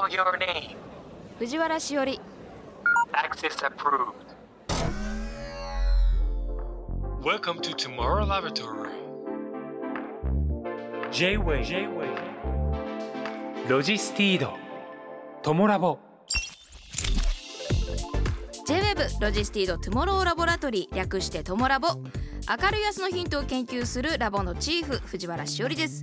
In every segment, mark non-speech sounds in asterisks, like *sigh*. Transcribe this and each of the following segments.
call your name. 藤原しおり Access approved. Welcome to Tomorrow Laboratory. J-Way J-Way ロジスティードトモラボ J-WEB ロジスティードトゥモローラボラトリー略してトモラボ明るい明日のヒントを研究するラボのチーフ藤原しおりです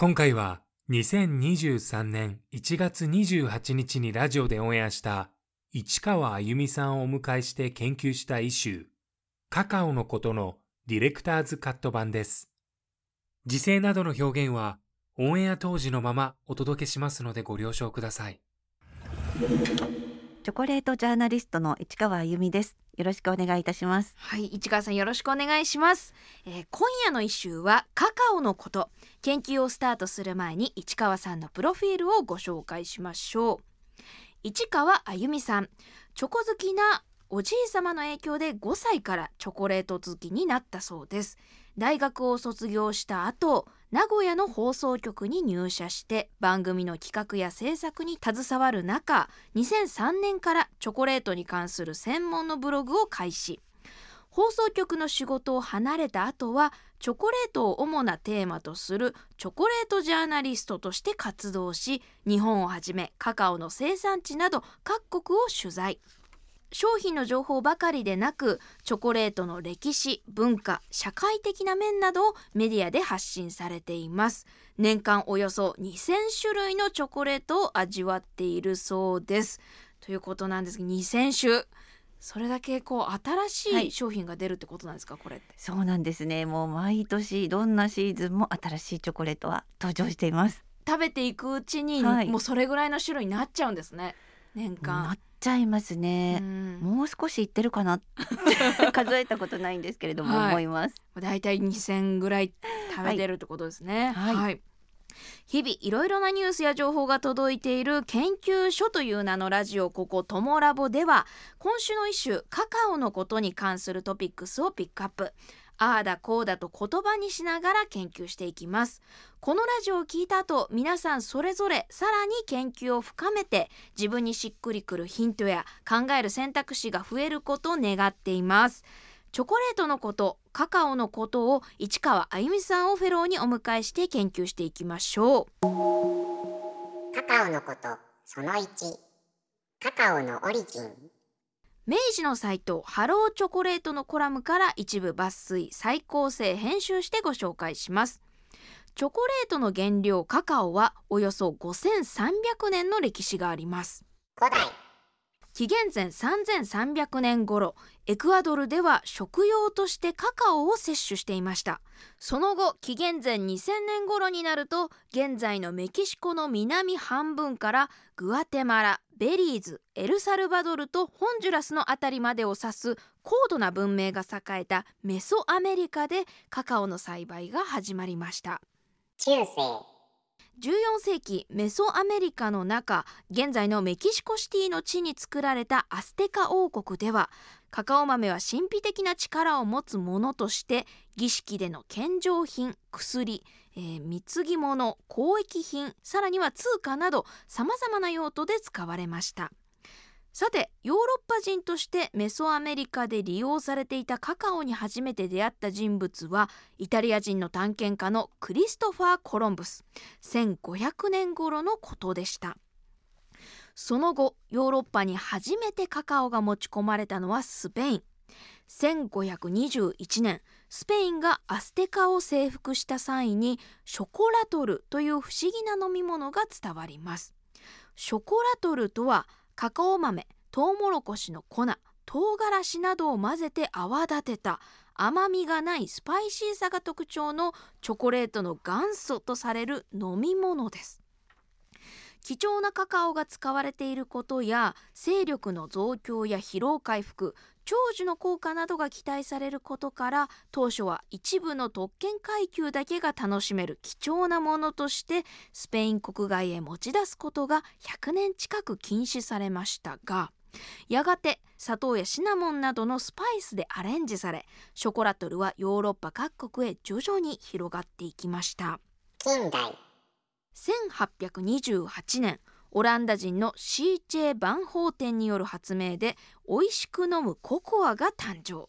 今回は2023年1月28日にラジオでオンエアした市川あゆみさんをお迎えして研究したイシューカカオのことのディレクターズカット版です時勢などの表現はオンエア当時のままお届けしますのでご了承くださいチョコレートジャーナリストの市川あゆみです。よろしくお願いいたします。はい、市川さんよろしくお願いします、えー今夜の一周はカカオのこと。研究をスタートする前に市川さんのプロフィールをご紹介しましょう。市川あゆみさんチョコ好きなおじい様の影響で5歳からチョコレート好きになったそうです。大学を卒業した後名古屋の放送局に入社して番組の企画や制作に携わる中2003年からチョコレートに関する専門のブログを開始。放送局の仕事を離れた後はチョコレートを主なテーマとするチョコレートジャーナリストとして活動し日本をはじめカカオの生産地など各国を取材。商品の情報ばかりでなくチョコレートの歴史文化社会的な面などをメディアで発信されています。年間およそ2000種類のチョコレートを味わっているそうです。ということなんですが2000種。それだけこう新しい。商品が出るってことなんですか、これって？そうなんですね。もう毎年どんなシーズンも新しいチョコレートは登場しています。食べていくうちに、はい。もうそれぐらいの種類になっちゃうんですね年な間っちゃいますうね。んもう少しいってるかな *laughs* 数えたことないんですけれども、はい思います。だいたい2000ぐらい食べてるってことですね。はい日々いろいろなニュースや情報が届いている研究所という名のラジオここトモラボでは今週の一週カカオのことに関するトピックスをピックアップああだこうだと言葉にしながら研究していきます。このラジオを聞いた後皆さんそれぞれさらに研究を深めて自分にしっくりくるヒントや考える選択肢が増えることを願っています。チョコレートのことカカオのことを市川あゆみさんをフェローにお迎えして研究していきましょう。カカオのことその1カカオのオリジン。明治のサイトハローチョコレートのコラムから一部抜粋再構成編集してご紹介します。チョコレートの原料カカオはおよそ5300年の歴史があります。古代。紀元前3300年頃エクアドルでは食用としてカカオを摂取していました。その後紀元前2000年頃になると現在のメキシコの南半分からグアテマラベリーズエルサルバドルとホンジュラスのあたりまでを指す高度な文明が栄えたメソアメリカでカカオの栽培が始まりました。中世14世紀メソアメリカの中現在のメキシコシティの地に作られたアステカ王国ではカカオ豆は神秘的な力を持つものとして儀式での献上品薬、えー貢ぎ物交易品さらには通貨などさまざまな用途で使われました。さてヨーロッパ人としてメソアメリカで利用されていたカカオに初めて出会った人物はイタリア人の探検家のクリストファー・コロンブス。1500年頃のことでした。その後ヨーロッパに初めてカカオが持ち込まれたのはスペイン。1521年スペインがアステカを征服した際にショコラトルという不思議な飲み物が伝わります。ショコラトルとはカカオ豆トウモロコシの粉唐辛子などを混ぜて泡立てた甘みがないスパイシーさが特徴のチョコレートの元祖とされる飲み物です。貴重なカカオが使われていることや勢力の増強や疲労回復長寿の効果などが期待されることから当初は一部の特権階級だけが楽しめる貴重なものとしてスペイン国外へ持ち出すことが100年近く禁止されましたがやがて砂糖やシナモンなどのスパイスでアレンジされショコラトルはヨーロッパ各国へ徐々に広がっていきました。近代。1828年オランダ人の C.J. バンホーテンによる発明で美味しく飲むココアが誕生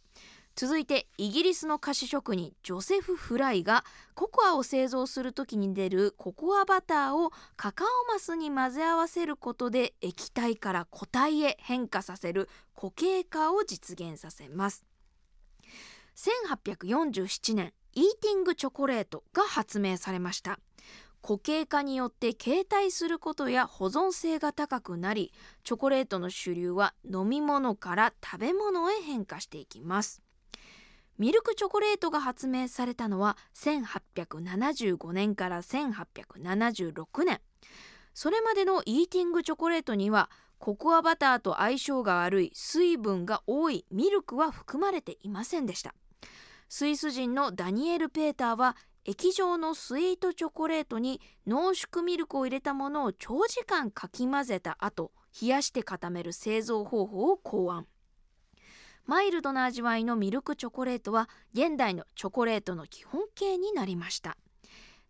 続いてイギリスの菓子職人ジョセフ・フライがココアを製造する時に出るココアバターをカカオマスに混ぜ合わせることで液体から固体へ変化させる固形化を実現させます1847年イーティングチョコレートが発明されました固形化によって携帯することや保存性が高くなりチョコレートの主流は飲み物から食べ物へ変化していきます。ミルクチョコレートが発明されたのは1875年から1876年。それまでのイーティングチョコレートにはココアバターと相性が悪い水分が多いミルクは含まれていませんでした。スイス人のダニエル・ペーターは液状のスイートチョコレートに濃縮ミルクを入れたものを長時間かき混ぜた後冷やして固める製造方法を考案。マイルドな味わいのミルクチョコレートは現代のチョコレートの基本形になりました。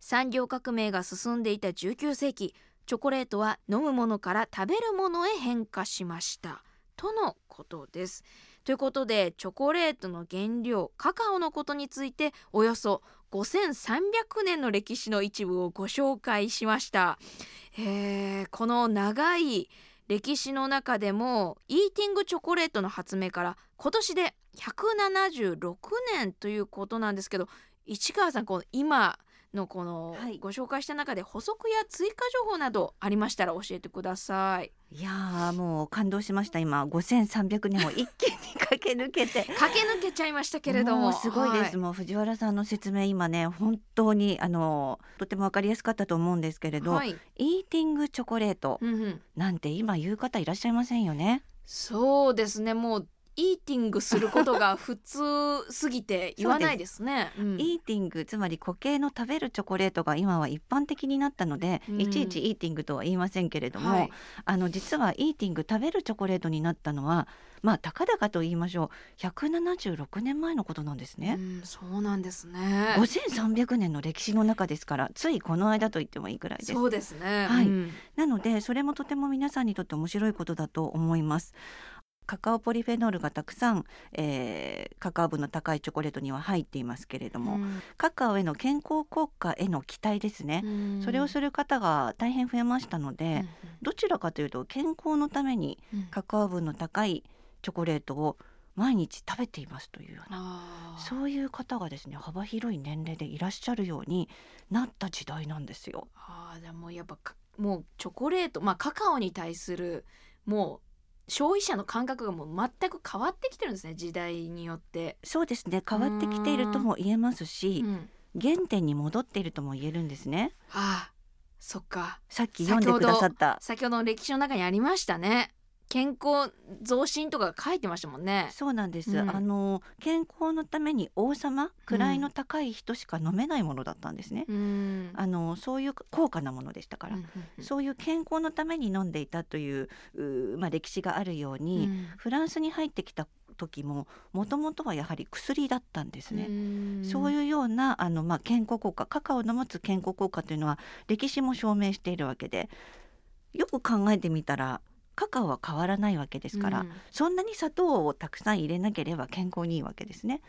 産業革命が進んでいた19世紀チョコレートは飲むものから食べるものへ変化しました。とのことです。ということでチョコレートの原料カカオのことについておよそ5300年の歴史の一部をご紹介しました、えーこの長い歴史の中でもイーティングチョコレートの発明から今年で176年ということなんですけど市川さんこの今のこのはい。ご紹介した中で補足や追加情報などありましたら教えてください。いやーもう感動しました今。5300年を一気に駆け抜けて。*laughs* 駆け抜けちゃいましたけれども。*laughs* うすごいです、はもう藤原さんの説明今ね本当にあのとてもわかりやすかったと思うんですけれど、はい。イーティングチョコレートなんて今言う方いらっしゃいませんよね。そうですね。もうイーティングすることが普通すぎて言わないですね。うんイーティングつまり固形の食べるチョコレートが今は一般的になったので、うんいちいちイーティングとは言いませんけれども、はいあの実はイーティング食べるチョコレートになったのはまあたかだかと言いましょう176年前のことなんですね。うん、そうなんですね。5300年の歴史の中ですからついこの間と言ってもいいくらいですそうですね。はいうんなのでそれもとても皆さんにとって面白いことだと思います。カカオポリフェノールがたくさん、えーカカオ分の高いチョコレートには入っていますけれども、カカオへの健康効果への期待ですね、うん。それをする方が大変増えましたので、うんどちらかというと健康のためにうん。カカオ分の高いチョコレートを毎日食べていますというようなそういう方がですね幅広い年齢でいらっしゃるようになった時代なんですよ。あーじゃあもうやっぱかもうチョコレートまあカカオに対するもう消費者の感覚がもう全く変わってきてるんですね時代によって。そうですね。変わってきているとも言えますしうん。原点に戻っているとも言えるんですね。ああそっか。さっき読んでくださった。先ほどの歴史の中にありましたね健康増進とか書いてましたもんね。そうなんです、うん。あの健康のために王様位の高い人しか飲めないものだったんですね、うん。あのそういう高価なものでしたから、うんうんうん。そういう健康のために飲んでいたというまあ、歴史があるように、うん。フランスに入ってきた時ももともとはやはり薬だったんですね。ん。そういうようなあの、まあ、健康効果カカオの持つ健康効果というのは歴史も証明しているわけでよく考えてみたらカカオは変わらないわけですから、うんそんなに砂糖をたくさん入れなければ健康にいいわけですね。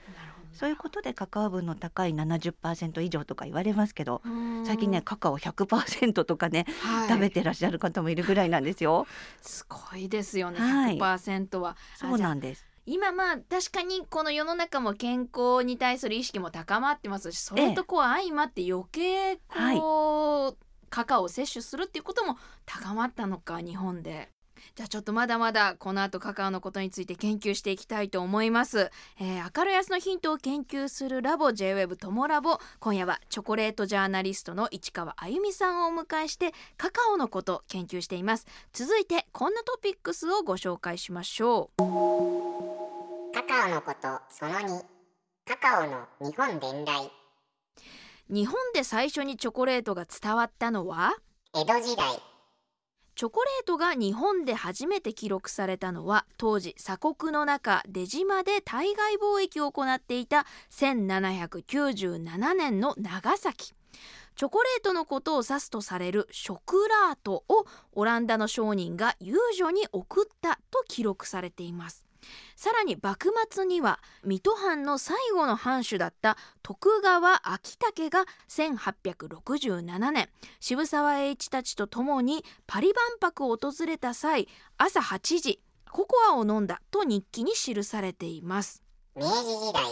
そういうことでカカオ分の高い70%以上とか言われますけどうん最近ねカカオ100%とかね、はい食べてらっしゃる方もいるぐらいなんですよ。すごいですよね、はい100%は。そうあじゃあなんです。今まあ確かにこの世の中も健康に対する意識も高まってますしそれとこう相まって余計こう、カカオを摂取するっていうことも高まったのか日本で。じゃあちょっとまだまだこの後カカオのことについて研究していきたいと思います、えー、明るい明日のヒントを研究するラボ JWEB ともラボ。今夜はチョコレートジャーナリストの市川あゆみさんをお迎えしてカカオのこと研究しています。続いてこんなトピックスをご紹介しましょう。カカオのことその2カカオの日本伝来。日本で最初にチョコレートが伝わったのは？江戸時代チョコレートが日本で初めて記録されたのは当時鎖国の中出島で対外貿易を行っていた1797年の長崎。チョコレートのことを指すとされるショクラートをオランダの商人が遊女に送ったと記録されています。さらに幕末には水戸藩の最後の藩主だった徳川昭武が1867年渋沢栄一たちと共にパリ万博を訪れた際朝8時ココアを飲んだと日記に記されています。明治時代。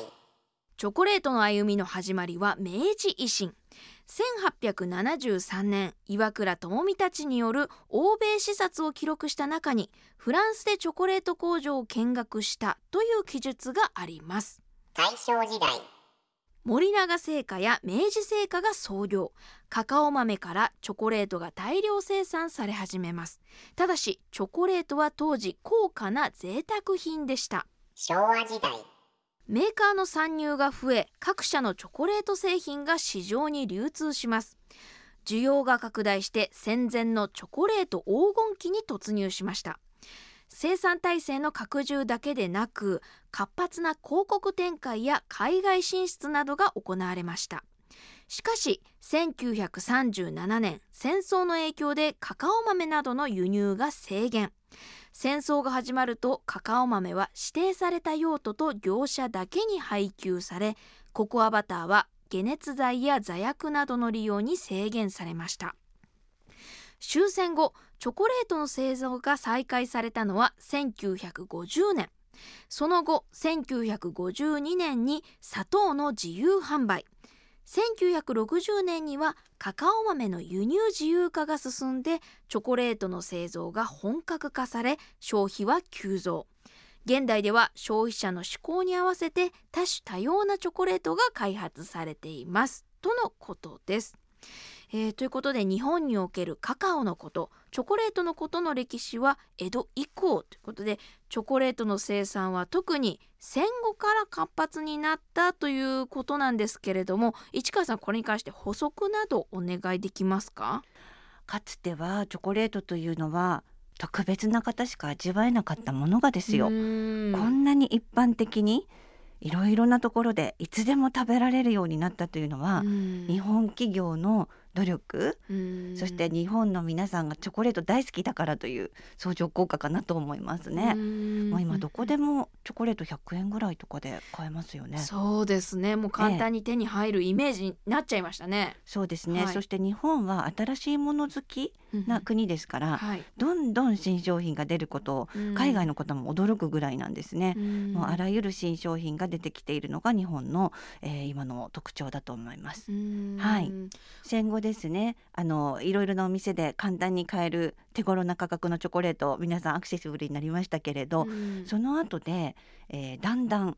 チョコレートの歩みの始まりは明治維新1873年岩倉智美たちによる欧米視察を記録した中にフランスでチョコレート工場を見学したという記述があります。大正時代。森永製菓や明治製菓が創業。カカオ豆からチョコレートが大量生産され始めます。ただしチョコレートは当時高価な贅沢品でした。昭和時代メーカーの参入が増え各社のチョコレート製品が市場に流通します。需要が拡大して戦前のチョコレート黄金期に突入しました。生産体制の拡充だけでなく活発な広告展開や海外進出などが行われました。しかし1937年戦争の影響でカカオ豆などの輸入が制限。戦争が始まるとカカオ豆は指定された用途と業者だけに配給されココアバターは解熱剤や座薬などの利用に制限されました。終戦後チョコレートの製造が再開されたのは1950年。その後1952年に砂糖の自由販売。1960年にはカカオ豆の輸入自由化が進んでチョコレートの製造が本格化され消費は急増現代では消費者の嗜好に合わせて多種多様なチョコレートが開発されていますとのことです。えーということで日本におけるカカオのことチョコレートのことの歴史は江戸以降ということでチョコレートの生産は特に戦後から活発になったということなんですけれども市川さんこれに関して補足などお願いできますか？かつてはチョコレートというのは特別な方しか味わえなかったものがですよ、こんなに一般的にいろいろなところでいつでも食べられるようになったというのは、うん。日本企業の努力、うん。そして日本の皆さんがチョコレート大好きだからという相乗効果かなと思いますね。もう今どこでもチョコレート100円ぐらいとかで買えますよね。そうですね。もう簡単に手に入るイメージになっちゃいましたね、そうですね、はい。そして日本は新しいもの好きな国ですから、はい、どんどん新商品が出ることを海外の方も驚くぐらいなんですね。もうあらゆる新商品が出てきているのが日本の、えー今の特徴だと思います。はい。戦後ですね。あのいろいろなお店で簡単に買える手頃な価格のチョコレート皆さんアクセシブルになりましたけれど、その後で、えーだんだん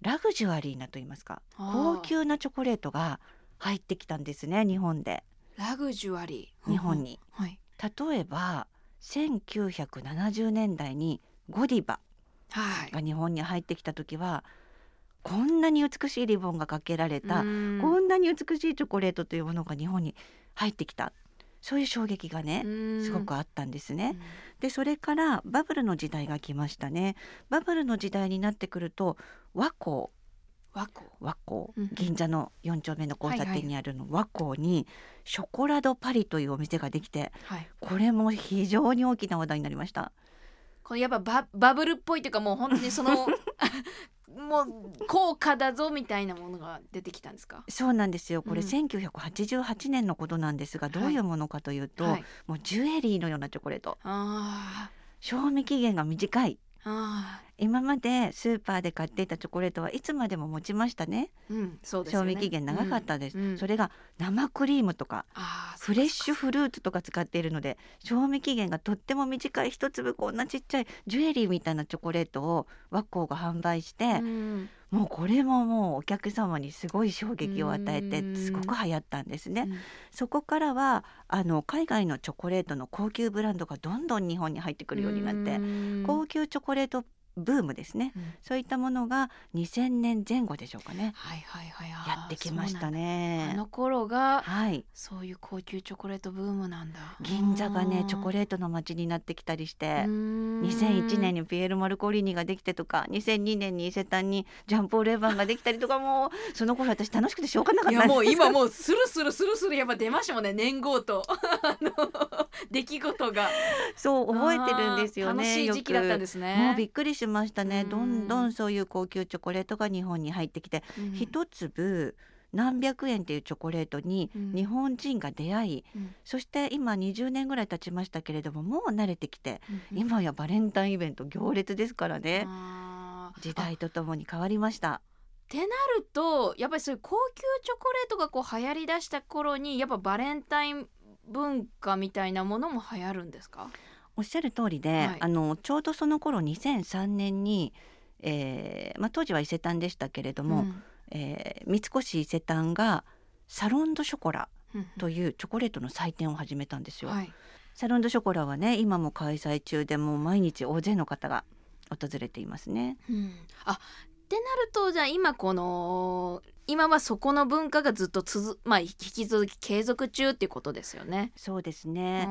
ラグジュアリーなと言いますか高級なチョコレートが入ってきたんですね日本で。ラグジュアリー。日本に。はい。例えば1970年代にゴディバはい。が日本に入ってきた時はこんなに美しいリボンがかけられた、うん。こんなに美しいチョコレートというものが日本に入ってきた。そういう衝撃がね、うん。すごくあったんですね。でそれからバブルの時代が来ましたね。バブルの時代になってくると和光。和光。和光。うん銀座の4丁目の交差点にあるの和光にショコラドパリというお店ができてはい。これも非常に大きな話題になりました。これやっぱババブルっぽいというかもう本当にその *laughs* もう高価だぞみたいなものが出てきたんですか？そうなんですよ。これうん。1988年のことなんですがどういうものかというと、はい。もうジュエリーのようなチョコレート。あ賞味期限が短い。ー。あ今までスーパーで買っていたチョコレートはいつまでも持ちましたね。ーうんそうですよ賞ね味期限長かったです、うんうん。それが生クリームとかあーフレッシュフルーツとか使っているので賞味期限がとっても短い一粒こんなちっちゃいジュエリーみたいなチョコレートをワッコーが販売して、うん。もうこれももうお客様にすごい衝撃を与えてうん。すごく流行ったんですね。うん。そこからはあの海外のチョコレートの高級ブランドがどんどん日本に入ってくるようになってうん。高級チョコレートブームですね。うん。そういったものが2000年前後でしょうかね。はいはいはい。やってきましたね。あの。頃がはい。そういう高級チョコレートブームなんだ。銀座がねチョコレレートの街になってきたりしてー2001年にピエール・マルコリーニができてとか2002年に伊勢丹にジャンポール・エヴァンができたりとかもうその頃私楽しくてしょうがなかったいやもう今うもうスルスルスルスルやっぱ出ましたもんね年号と *laughs* *laughs* 出来事が。そう覚えてるんですよね楽しい時期だったんですすねもうびっくりしましたね。うん。どんどんそういう高級チョコレートが日本に入ってきてうん。一粒何百円っていうチョコレートにうん。日本人が出会い、うん。そして今20年ぐらい経ちましたけれどももう慣れてきてうん今やバレンタインイベント行列ですからね。時代とともに変わりました。ってなるとやっぱりそういう高級チョコレートがこう流行りだした頃にやっぱバレンタイン文化みたいなものも流行るんですか？おっしゃる通りで、はい。あのちょうどその頃2003年に、えーまあ、当時は伊勢丹でしたけれども、ん。えー三越伊勢丹がサロンドショコラうん。というチョコレートの祭典を始めたんですよ。はい。サロンドショコラはね今も開催中でもう毎日大勢の方が訪れていますね。うん。あってなるとじゃあ今この今はそこの文化がずっと続まあ引き続き継続中っていうことですよね。そうですね。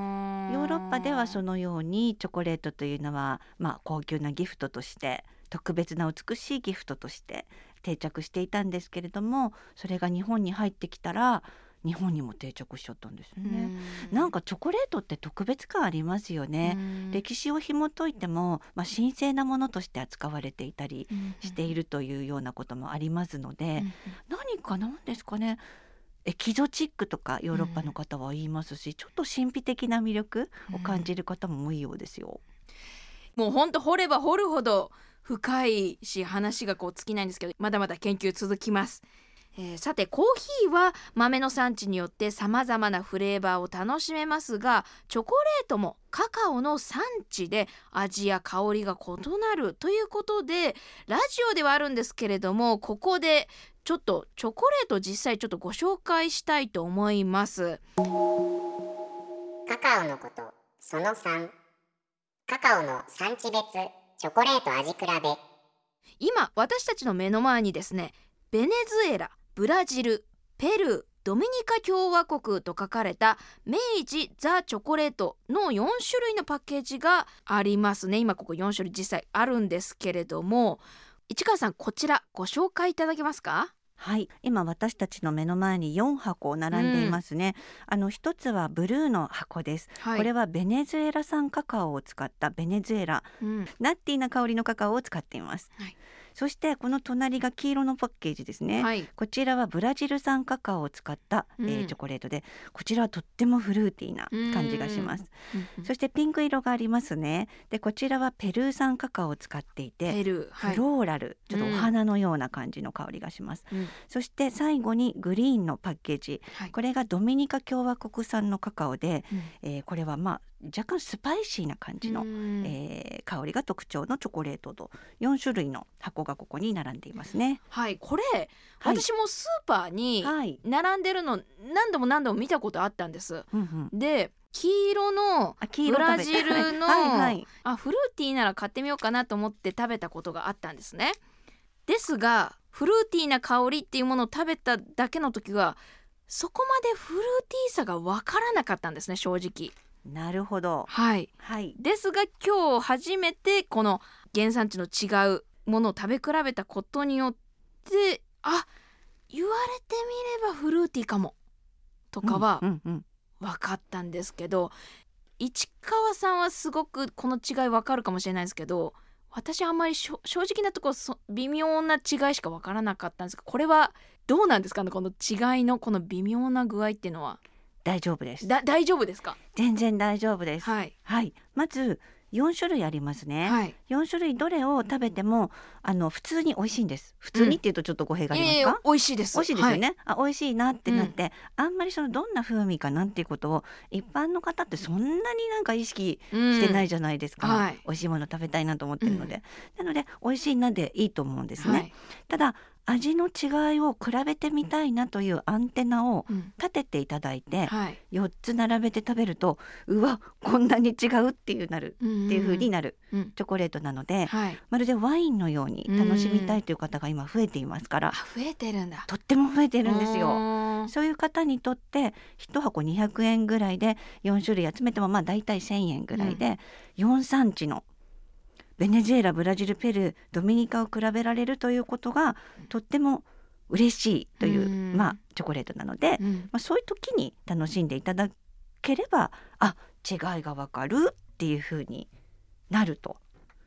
ヨヨーロッパではそののようにチョコレートというのは、まあ、高級なギフトとして特別な美しいギフトとして定着していたんですけれどもそれが日本に入ってきたら日本にも定着しちゃったんですね。なんかチョコレートって特別感ありますよね。歴史を紐解いても、まあ、神聖なものとして扱われていたりしているというようなこともありますので、何かなんですかねエキゾチックとかヨーロッパの方は言いますし、ちょっと神秘的な魅力を感じる方も多いようですよ。もうほんと掘れば掘るほど深いし話がこう尽きないんですけどまだまだ研究続きます。えーさてコーヒーは豆の産地によってさまざまなフレーバーを楽しめますがチョコレートもカカオの産地で味や香りが異なるということでラジオではあるんですけれどもここでちょっとチョコレート実際ちょっとご紹介したいと思います。カカオのことその3カカオの産地別チョコレート味比べ。今私たちの目の前にですねベネズエラブラジルペルードミニカ共和国と書かれた明治ザ・チョコレートの4種類のパッケージがありますね。今ここ4種類実際あるんですけれども市川さんこちらご紹介いただけますか？はい、今私たちの目の前に4箱並んでいますね。あの一つはブルーの箱です。はこれはベネズエラ産カカオを使ったベネズエラ。うん。ナッティーな香りのカカオを使っています。はいそしてこの隣が黄色のパッケージですね。はい。こちらはブラジル産カカオを使った、えーうんチョコレートでこちらはとってもフルーティーな感じがします。うんそしてピンク色がありますね。でこちらはペルー産カカオを使っていてペルーはい。フローラル、ちょっとお花のような感じの香りがします、うん。そして最後にグリーンのパッケージ。はい。これがドミニカ共和国産のカカオで、うん。えーこれはまあ若干スパイシーな感じの、うん。えー香りが特徴のチョコレートと4種類の箱がここに並んでいますね。はいこれ、はい。私もスーパーにはい、並んでるの何度も何度も見たことあったんです。うんうん。で黄色のブラジルのはいはい。あフルーティーなら買ってみようかなと思って食べたことがあったんですね。ですがフルーティーな香りっていうものを食べただけの時はそこまでフルーティーさが分からなかったんですね正直なるほど。はいはい。ですが今日初めてこの原産地の違うものを食べ比べたことによってあ言われてみればフルーティーかもとかは分かったんですけど、市川さんはすごくこの違い分かるかもしれないですけど私あんまり正直なところそ微妙な違いしか分からなかったんですがこれはどうなんですかね？この違いのこの微妙な具合っていうのは大丈夫です。だ大丈夫ですか？全然大丈夫です。はい。はい。まず4種類ありますね、はい。4種類どれを食べてもあの普通に美味しいんです。普通にっていうとちょっと語弊がありますか、いやいや美味しいです。美味しいですよね、あ美味しいなってなって、あんまりそのどんな風味かなっていうことを一般の方ってそんなになんか意識はいしてないじじゃないですか、うんはい。美味しいもの食べたいなと思ってるので、なので美味しいなでいいと思うんですね、はい。ただ味の違いを比べてみたいなというアンテナをうん。立てていただいてはい。4つ並べて食べるとうわこんなに違うっていうなるってっていう風になるうん。チョコレートなので、はい。まるでワインのように楽しみたいという方が今増えていますからあ増えてるんだ。とっても増えてるんですよ。よそういう方にとって1箱200円ぐらいで4種類集めてもまあ大体1,000円ぐらいで、4産地のベネズエラブラジルペルードミニカを比べられるということがとっても嬉しいという、うん。まあ、チョコレートなので、うん。まあ、そういう時に楽しんでいただければあ違いがわかるっていう風になると。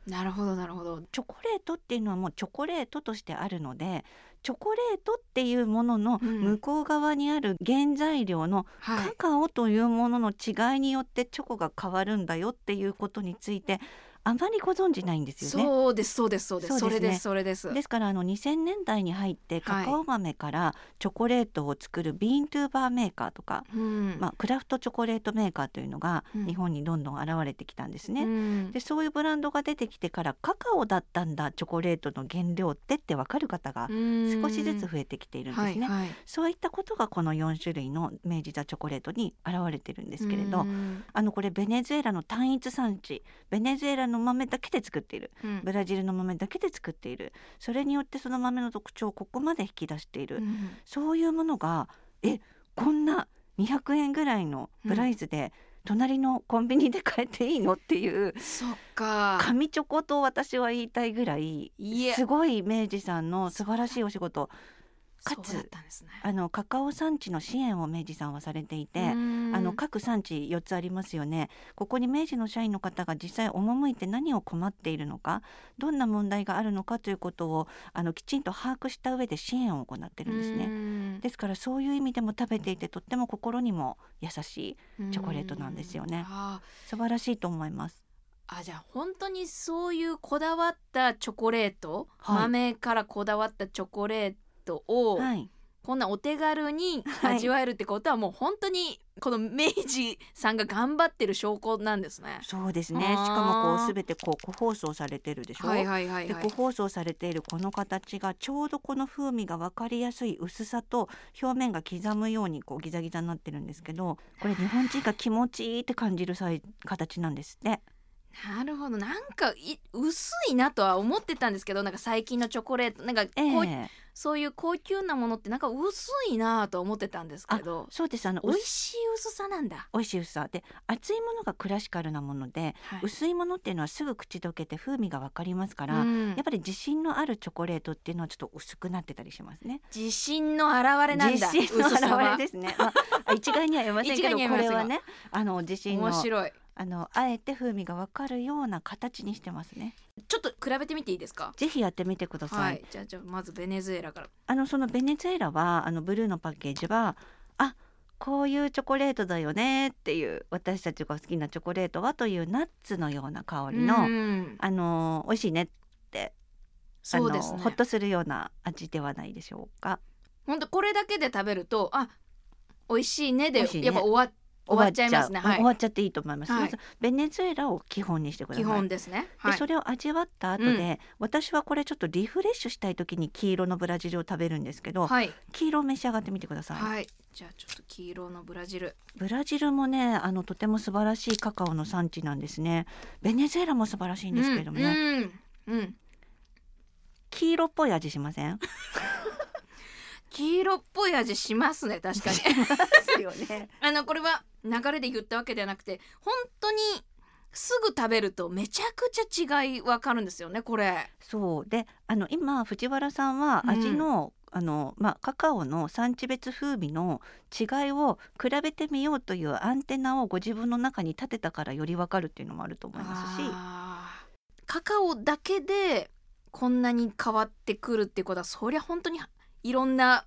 なるほどなるほど。チョコレートっていうのはもうチョコレートとしてあるのでチョコレートっていうもののうん。向こう側にある原材料のはい。カカオというものの違いによってチョコが変わるんだよっていうことについてあまりご存じないんですよね。そうですそうですそうです。それですそれです。ですからあの2000年代に入ってカカオ豆からチョコレートを作るビーントゥーバーメーカーとか、うん。まあ、クラフトチョコレートメーカーというのがうん。日本にどんどん現れてきたんですね。うん。でそういうブランドが出てきてからカカオだったんだチョコレートの原料ってって分かる方が少しずつ増えてきているんですね。はいはい。そういったことがこの4種類の明治座チョコレートに現れてるんですけれど、うん。あのこれベネズエラの単一産地ベネズエラの豆だけで作っている。うん。ブラジルの豆だけで作っている。それによってその豆の特徴をここまで引き出している、うんそういうものがえこんな200円ぐらいのプライスで、隣のコンビニで買えていいのっていうそっか。紙チョコと私は言いたいぐらいすごい明治さんの素晴らしいお仕事かつねあのカカオ産地の支援を明治さんはされていて、うん。あの各産地4つありますよね。ここに明治の社員の方が実際赴いて何を困っているのかどんな問題があるのかということをあのきちんと把握した上で支援を行ってるんですね。ねですからそういう意味でも食べていてとっても心にも優しいチョコレートなんですよね。あ素晴らしいと思います。ーあじゃあ本当にそういうこだわったチョコレート、はい。豆からこだわったチョコレートを、はい、こんなお手軽に味わえるってことはもう本当にこの明治さんが頑張ってる証拠なんですね。そうですね。しかもこうすべてこう個包装されてるでしょ。はいはいはいではい個包装されているこの形がちょうどこの風味が分かりやすい薄さと表面が刻むようにこうギザギザになってるんですけどこれ日本人が気持ちいいって感じるサイ形なんですって。なるほど。なんかい薄いなとは思ってたんですけどなんか最近のチョコレートなんかこう、ええそういう高級なものってなんか薄いなとは思ってたんですけど。そうです。あの美味薄しい薄さなんだ。美味しい薄さ。で厚いものがクラシカルなもので、はい。薄いものっていうのはすぐ口どけて風味が分かりますから、うん。やっぱり自信のあるチョコレートっていうのはちょっと薄くなってたりしますね。自信の表れなんだ自信の表れですね。まあ、一概には言えませんけど *laughs* これはねあの自信の面白いあのあえて風味がわかるような形にしてますね。ちょっと比べてみていいですか？ぜひやってみてください。はいじゃあじゃあまずベネズエラからあのそのベネズエラはあのブルーのパッケージはあこういうチョコレートだよねっていう私たちが好きなチョコレートはというナッツのような香りの、うんあの美味しいねってそうですねほっとするような味ではないでしょうか。本当これだけで食べるとあ美味しいねでねやっぱ終わ終わっちゃいますね終わっちゃうはい。終わっちゃっていいと思います。はい。まずベネズエラを基本にしてください。基本ですね。はい。でそれを味わった後で、私はこれちょっとリフレッシュしたい時に黄色のブラジルを食べるんですけど、はい。黄色を召し上がってみてください、はい。じゃあちょっと黄色のブラジル。ブラジルもねあのとても素晴らしいカカオの産地なんですね。ベネズエラも素晴らしいんですけれどもね、うんうんうん。黄色っぽい味しません？*laughs* 黄色っぽい味しますね確かに。ですよね。*laughs* あのこれは流れで言ったわけではなくて本当にすぐ食べるとめちゃくちゃ違いわかるんですよねこれ。そう。であの今藤原さんは味の、あのまあ、カカオの産地別風味の違いを比べてみようというアンテナをご自分の中に立てたからよりわかるっていうのもあると思いますし。カカオだけでこんなに変わってくるってことはそりゃ本当にいろんな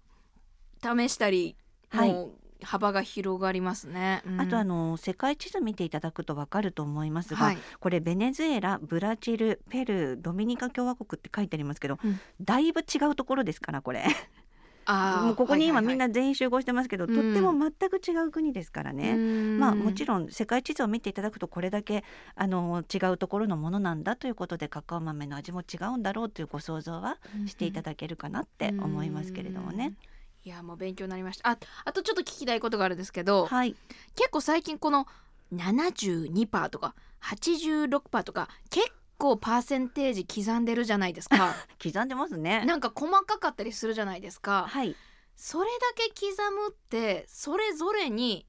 試したり、はい。もう幅が広がりますね。うん。あとあの世界地図見ていただくとわかると思いますが、はい、これベネズエラブラジルペルードミニカ共和国って書いてありますけど、うん。だいぶ違うところですからこれ。*laughs* もうここに今はいはいはい。みんな全員集合してますけど、うん。とっても全く違う国ですからね。まあもちろん世界地図を見ていただくとこれだけあの違うところのものなんだということでカカオ豆の味も違うんだろうというご想像はしていただけるかなって思いますけれどもね。いやもう勉強になりました。ああとちょっと聞きたいことがあるんですけど、はい、結構最近この72%とか86%とか結構パーセンテージ刻んでるじゃないですか。*laughs* 刻んでますね。なんか細かかったりするじゃないですか。はい、それだけ刻むってそれぞれに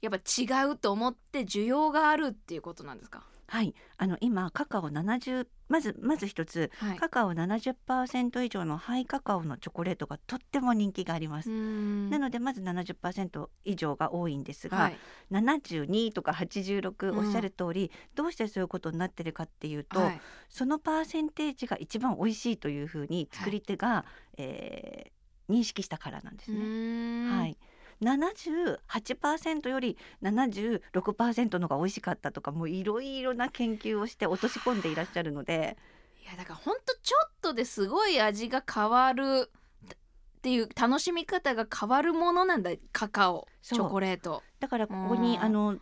やっぱ違うと思って需要があるっていうことなんですか？はい、あの今カカオ70まずまず一つはい。カカオ70%以上のハイカカオのチョコレートがとっても人気があります。ななのでまず70%以上が多いんですが、はい。72とか86うん。おっしゃる通り、どうしてそういうことになってるかっていうと、はい。そのパーセンテージが一番美味しいというふうに作り手が、えー認識したからなんですうね。はい78%より76%のが美味しかったとかもういろいろな研究をして落とし込んでいらっしゃるので。いやだからほんとちょっとですごい味が変わる。っていう楽しみ方が変わるものなんだカカオ。チョコレート。だからここにうん。あの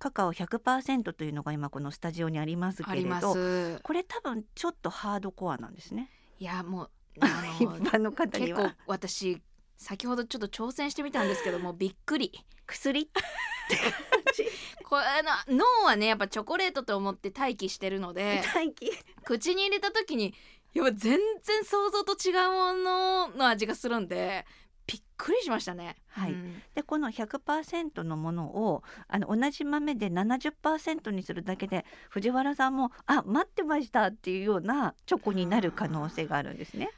カカオ100%というのが今このスタジオにありますけれどす。これ多分ちょっとハードコアなんですね。いやもうあ *laughs* 一の般の方に結構は私先ほどちょっと挑戦してみたんですけども *laughs* びっくり。薬？これあの脳はねやっぱチョコレートと思って待機してるので待機。口に入れた時にやっぱ全然想像と違うものの味がするんでびっくりしましたね。はい。うん。でこの100%のものをあの同じ豆で70%にするだけで藤原さんもあ待ってましたっていうようなチョコになる可能性があるんですね。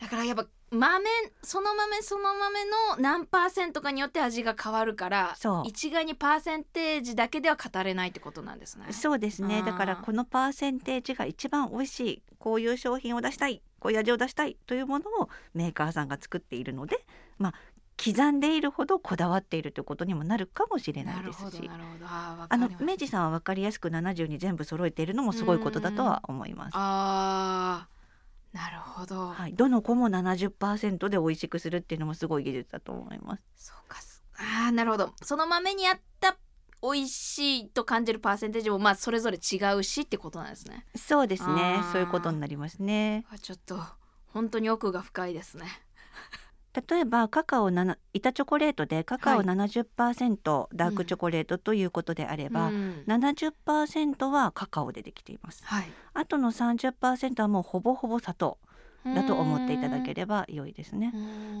だからやっぱ豆その豆その豆の何パーセントかによって味が変わるから一概にパーセンテージだけでは語れないってことなんですね。そうですねだからこのパーセンテージが一番美味しいこういう商品を出したいこういう味を出したいというものをメーカーさんが作っているのでまあ刻んでいるほどこだわっているということにもなるかもしれなないですし。あの明治さんは分かりやすく70に全部揃えているのもすごいことだとは思います。あーなるほど。はい、どの子も70%で美味しくするっていうのもすごい技術だと思います。そうかすあーなるほどその豆に合った美味しいと感じるパーセンテージもまあそれぞれ違うしってことなんですね。そうですねそういうことになりますね。あちょっと本当に奥が深いですね。例えばカカオ7板チョコレートでカカオはい70%ダークチョコレートということであれば、うん70%はカカオでできています。はい。あとの30%はもうほぼほぼ砂糖だと思っていただければ良いですね。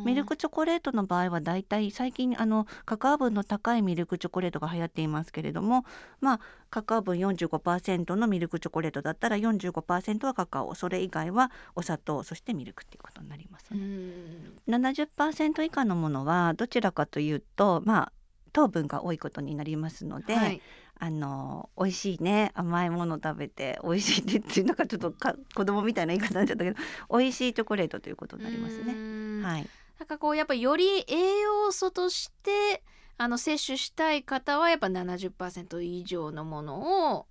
ミルクチョコレートの場合はだいたい最近あのカカオ分の高いミルクチョコレートが流行っていますけれどもまあカカオ分45%のミルクチョコレートだったら45%はカカオ。それ以外はお砂糖そしてミルクっていうことになりますうね。ん。70%以下のものはどちらかというとまあ糖分が多いことになりますので、はいあの美味しいね甘いもの食べて美味しいねっていうなんかちょっとか子供みたいな言い方になっちゃったけど美味しいチョコレートということになりますね。ねはい、なんかこうやっぱより栄養素としてあの摂取したい方はやっぱ70%以上のものを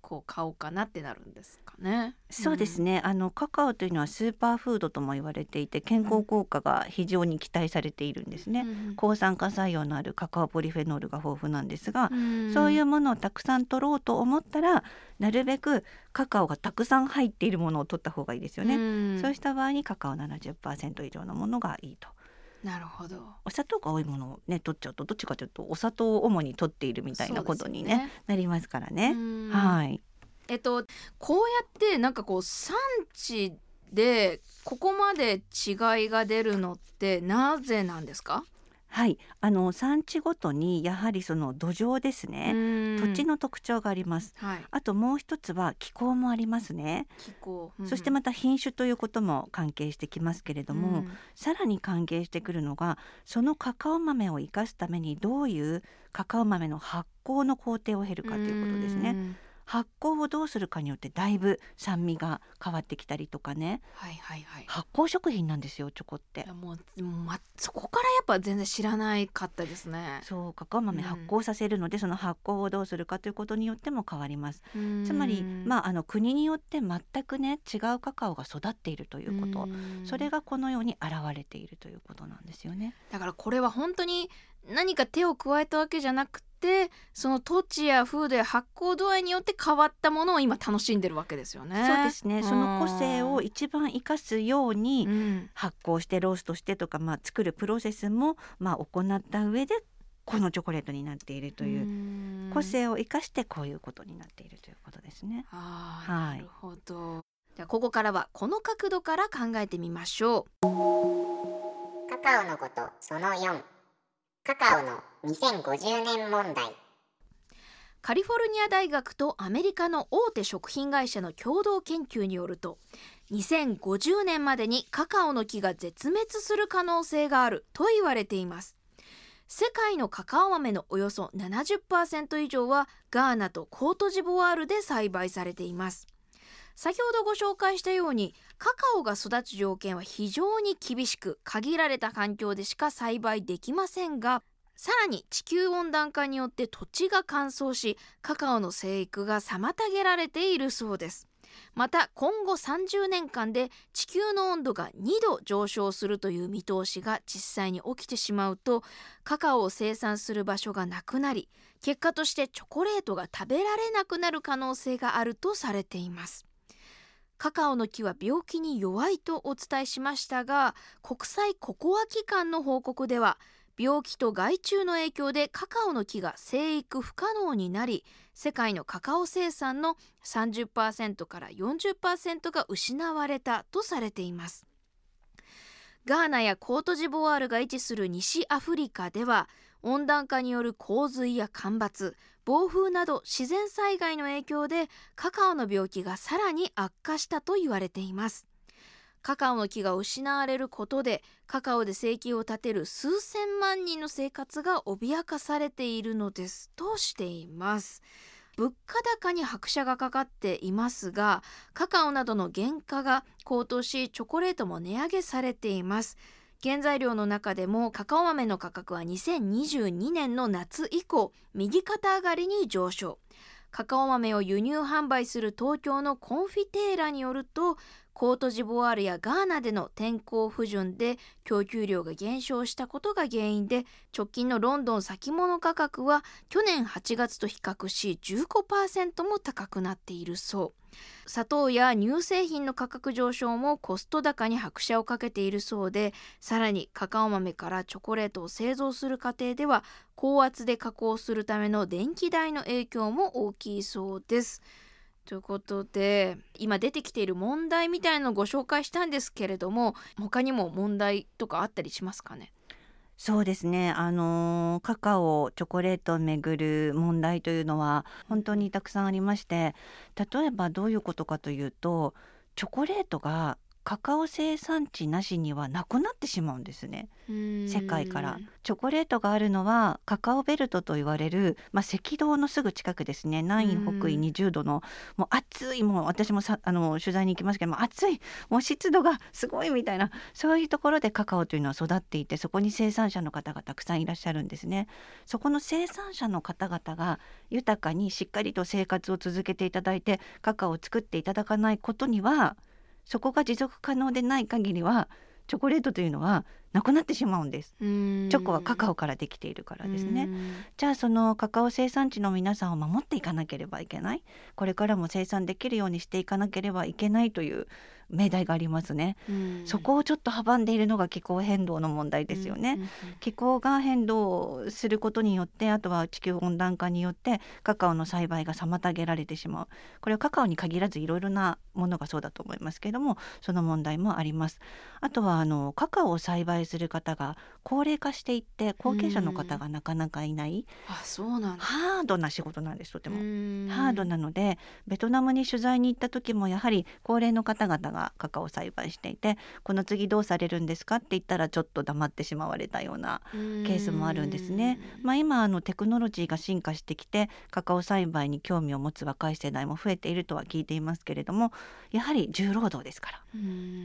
こう買おうかなってなるんですかね。そうですね、あのカカオというのはスーパーフードとも言われていて健康効果が非常に期待されているんですね。うん抗酸化作用のあるカカオポリフェノールが豊富なんですが、うんそういうものをたくさん取ろうと思ったらなるべくカカオがたくさん入っているものを取った方がいいですよね。うんそうした場合にカカオ70%以上のものがいいと。なるほど。お砂糖が多いものをね取っちゃうとどっちかというとお砂糖を主に取っているみたいなことにねそうですよなりますからね。うんはい。えっとこうやってなんかこう産地でここまで違いが出るのってなぜなんですか？はい、あの産地ごとにやはりその土壌ですね、土地のの特徴があります。はい。あともう一つは気候もありますね、気候、そしてまた品種ということも関係してきますけれども、うん。さらに関係してくるのがそのカカオ豆を生かすためにどういうカカオ豆の発酵の工程を経るかということですね。ん発酵をどうするかによってだいぶ酸味が変わってきたりとかねはいはいはい発酵食品なんですよチョコって。もう、ま、そこからやっぱ全然知らないかったですね。そうカカオ豆うん発酵させるので、その発酵をどうするかということによっても変わります。つまりあまああの国によって全くね違うカカオが育っているということ、それがこのように現れているということなんですよね。だからこれは本当に何か手を加えたわけじゃなくてその土地や風土や発酵度合いによって変わったものを今楽しんでるわけですよね。そうですね。その個性をうん一番生かすようにうん発酵してローストしてとかまあ作るプロセスもまあ行った上でこのチョコレートになっているといううん個性を生かしてこういうことになっているということですね。あーはいなるほど。じゃあここからはこの角度から考えてみましょう。カカオのことその4カカオの2050年問題。カリフォルニア大学とアメリカの大手食品会社の共同研究によると2050年までにカカオの木が絶滅する可能性があると言われています。世界のカカオ豆のおよそ70%以上はガーナとコートジボワールで栽培されています。先ほどご紹介したようにカカオが育つ条件は非常に厳しく限られた環境でしか栽培できませんがさらに地球温暖化によって土地が乾燥しカカオの生育が妨げられているそうです。また今後30年間で地球の温度が2度上昇するという見通しが実際に起きてしまうとカカオを生産する場所がなくなり結果としてチョコレートが食べられなくなる可能性があるとされています。カカオの木は病気に弱いとお伝えしましたが国際ココア機関の報告では病気と害虫の影響でカカオの木が生育不可能になり世界のカカオ生産の30%から40%が失われたとされています。ガーナやコートジボワールが位置する西アフリカでは温暖化による洪水や干ばつ暴風など自然災害の影響でカカオの病気がさらに悪化したと言われています。カカオの木が失われることでカカオで生計を立てる数千万人の生活が脅かされているのですとしています。物価高に拍車がかかっていますがカカオなどの原価が高騰しチョコレートも値上げされています。原材料の中でもカカオ豆の価格は2022年の夏以降右肩上がりに上昇。カカオ豆を輸入販売する東京のコンフィテーラによるとコートジボワールやガーナでの天候不順で供給量が減少したことが原因で直近のロンドン先物価格は去年8月と比較し15%も高くなっているそう砂糖や乳製品の価格上昇もコスト高に拍車をかけているそうでさらにカカオ豆からチョコレートを製造する過程では高圧で加工するための電気代の影響も大きいそうです。ということで今出てきている問題みたいのをご紹介したんですけれども他にも問題とかあったりしますかね？そうですね。あのカカオチョコレートをめぐる問題というのは本当にたくさんありまして例えばどういうことかというとチョコレートがカカオ生産地なしにはなくなってしまうんですね。世界から。チョコレートがあるのはカカオベルトと言われる、まあ、赤道のすぐ近くですね。南北緯20度のもう暑いもう私もさあの取材に行きますけども暑いもう湿度がすごいみたいなそういうところでカカオというのは育っていてそこに生産者の方がたくさんいらっしゃるんですね。そこの生産者の方々が豊かにしっかりと生活を続けていただいてカカオを作っていただかないことにはそこが持続可能でない限りはチョコレートというのはなくなってしまうんです。チョコはカカオからできているからですね。じゃあそのカカオ生産地の皆さんを守っていかなければいけないこれからも生産できるようにしていかなければいけないという命題がありますね。そこをちょっと阻んでいるのが気候変動の問題ですよね。気候が変動することによってあとは地球温暖化によってカカオの栽培が妨げられてしまう。これはカカオに限らずいろいろなものがそうだと思いますけれどもその問題もあります。あとはあのカカオを栽培する方が高齢化していって後継者の方がなかなかいないあそうなんだ。ハードな仕事なんですとても。ハハードなのでベトナムに取材に行った時もやはり高齢の方々ががカカオ栽培していてこの次どうされるんですかって言ったらちょっと黙ってしまわれたようなケースもあるんですね。まあ、今あのテクノロジーが進化してきてカカオ栽培に興味を持つ若い世代も増えているとは聞いていますけれどもやはり重労働ですから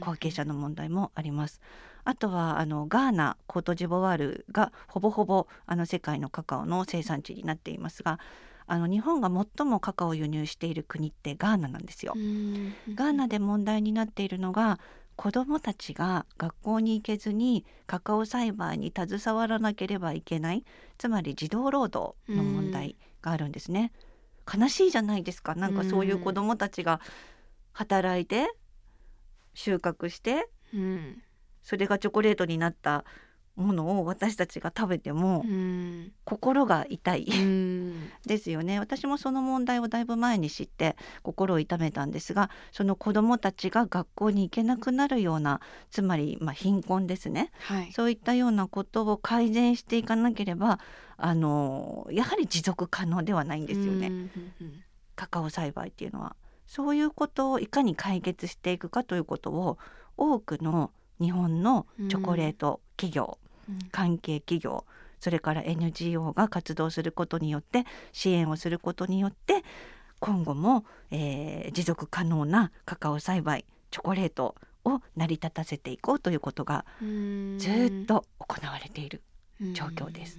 後継者の問題もあります。あとはあのガーナコートジボワールがほぼほぼあの世界のカカオの生産地になっていますがあの日本が最もカカオを輸入している国ってガーナなんですよ。ガーナで問題になっているのが子どもたちが学校に行けずにカカオ栽培に携わらなければいけないつまり児童労働の問題があるんですね。悲しいじゃないですかなんかそういう子どもたちが働いて収穫して、うん、それがチョコレートになったものを私たちが食べても心が痛い、*laughs* ですよね。私もその問題をだいぶ前に知って心を痛めたんですがその子どもたちが学校に行けなくなるようなつまりまあ貧困ですね、はい、そういったようなことを改善していかなければあのやはり持続可能ではないんですよね、カカオ栽培っていうのは。そういうことをいかに解決していくかということを多くの日本のチョコレート企業、うん、関係企業それから NGO が活動することによって支援をすることによって今後も、えー、持続可能なカカオ栽培チョコレートを成り立たせていこうということがずっと行われている状況です。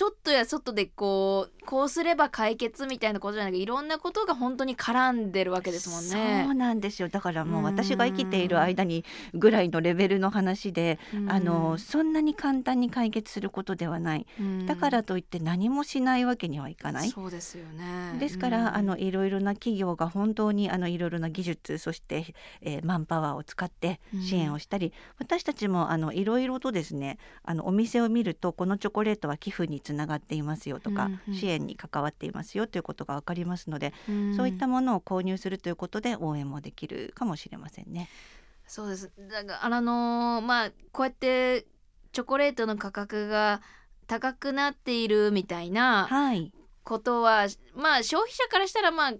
ちょっとや外でこうこうすれば解決みたいなことじゃなくていろんなことが本当に絡んでるわけですもんね。そうなんですよ。だからもう私が生きている間にぐらいのレベルの話であのそんなに簡単に解決することではない。だからといって何もしないわけにはいかない。そうですよね。ですからあのいろいろな企業が本当にあのいろいろな技術そして、えー、マンパワーを使って支援をしたり私たちもあのいろいろとですねあのお店を見るとこのチョコレートは寄付につながっていますよとか、うんうん、支援に関わっていますよということが分かりますので、うん、そういったものを購入するということで応援もできるかもしれませんね。そうです。だからあのー、まあこうやってチョコレートの価格が高くなっているみたいなことは、はい、まあ消費者からしたらまあ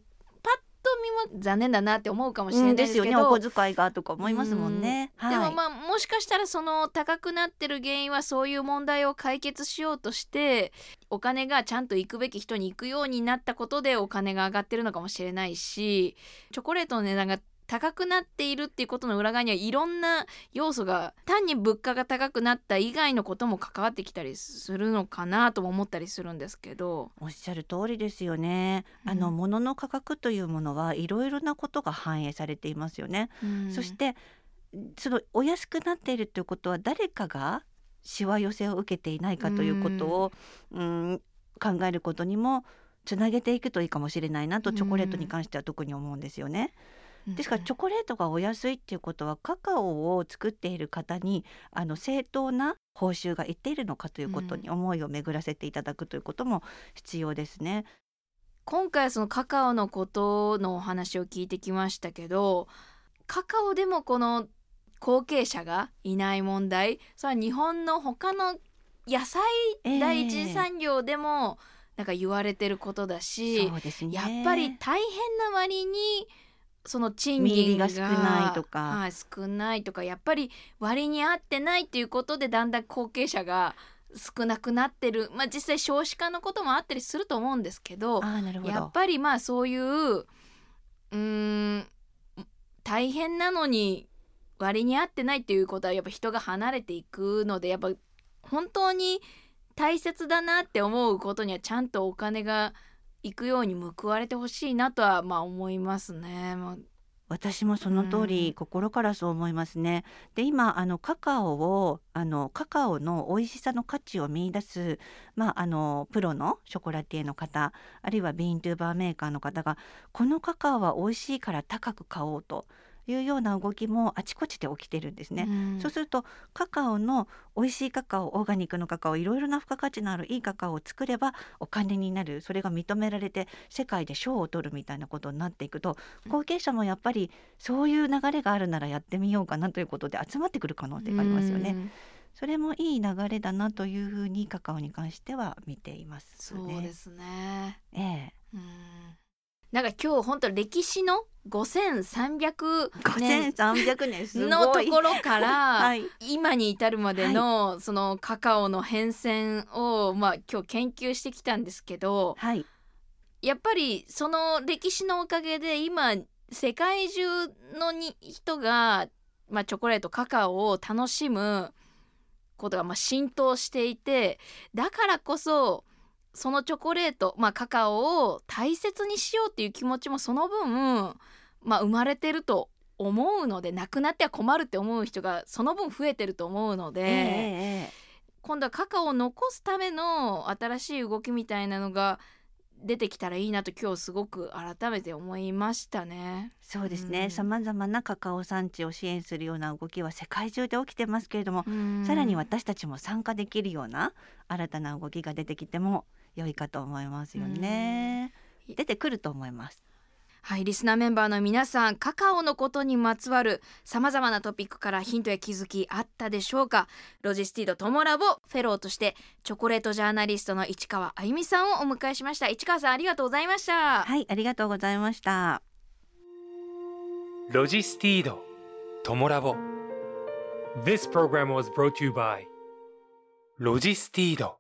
と見も残念だなって思うかもしれないですけど、うん、よね。お小遣いがとか思いますもんね、うん。はい、でもまあもしかしたらその高くなってる原因はそういう問題を解決しようとしてお金がちゃんと行くべき人に行くようになったことでお金が上がってるのかもしれないしチョコレートの値段が高くなっているっていうことの裏側にはいろんな要素が単に物価が高くなった以外のことも関わってきたりするのかなとも思ったりするんですけど。おっしゃる通りですよね、うん、あの物の価格というものはいろいろなことが反映されていますよね、うん、そしてそのお安くなっているということは誰かがしわ寄せを受けていないかということを、うん、考えることにもつなげていくといいかもしれないなとチョコレートに関しては特に思うんですよね。ですからチョコレートがお安いっていうことはカカオを作っている方にあの正当な報酬がいっているのかということに思いを巡らせていただくということも必要ですね。今回そのカカオのことのお話を聞いてきましたけどカカオでもこの後継者がいない問題それは日本の他の野菜第一次産業でもなんか言われてることだし、えーね、やっぱり大変な割にその賃金が少ないとか、はい、少ないとかやっぱり割に合ってないっていうことでだんだん後継者が少なくなってる。まあ実際少子化のこともあったりすると思うんですけどやっぱりまあそういううん大変なのに割に合ってないっていうことはやっぱ人が離れていくのでやっぱ本当に大切だなって思うことにはちゃんとお金が行くように報われてほしいなとはまあ思いますね。まあ私もその通り、心からそう思いますね。で今あのカカオをあのカカオの美味しさの価値を見出す、まあ、あのプロのショコラティエの方あるいはビーントゥーバーメーカーの方がこのカカオは美味しいから高く買おうというような動きもあちこちで起きてるんですね、うん、そうするとカカオの美味しいカカオオーガニックのカカオいろいろな付加価値のあるいいカカオを作ればお金になる。それが認められて世界で賞を取るみたいなことになっていくと後継者もやっぱりそういう流れがあるならやってみようかなということで集まってくる可能性がありますよね。うん。それもいい流れだなというふうにカカオに関しては見ています、ね、そうですね。ええ。うんなんか今日本当歴史の5300年5300年すごい。のところから、*laughs* はい。今に至るまでの、そのカカオの変遷を、まあ、今日研究してきたんですけどはい。やっぱりその歴史のおかげで今世界中のに人が、まあ、チョコレートカカオを楽しむことがまあ浸透していてだからこそそのチョコレート、まあ、カカオを大切にしようっていう気持ちもその分、まあ、生まれてると思うのでなくなっては困るって思う人がその分増えてると思うので、ええええ今度はカカオを残すための新しい動きみたいなのが出てきたらいいなと今日すごく改めて思いましたね。そうですね。うん。さまざまなカカオ産地を支援するような動きは世界中で起きてますけれども、さらに私たちも参加できるような新たな動きが出てきても良いかと思いますよね。うん出てくると思います。はいリスナーメンバーの皆さんカカオのことにまつわるさまざまなトピックからヒントや気づきあったでしょうか？ロジスティードトモラボフェローとしてチョコレートジャーナリストの市川あゆみさんをお迎えしました市川さんありがとうございましたはい、ありがとうございました。ロジスティードトモラボ This program was brought to you by ロジスティード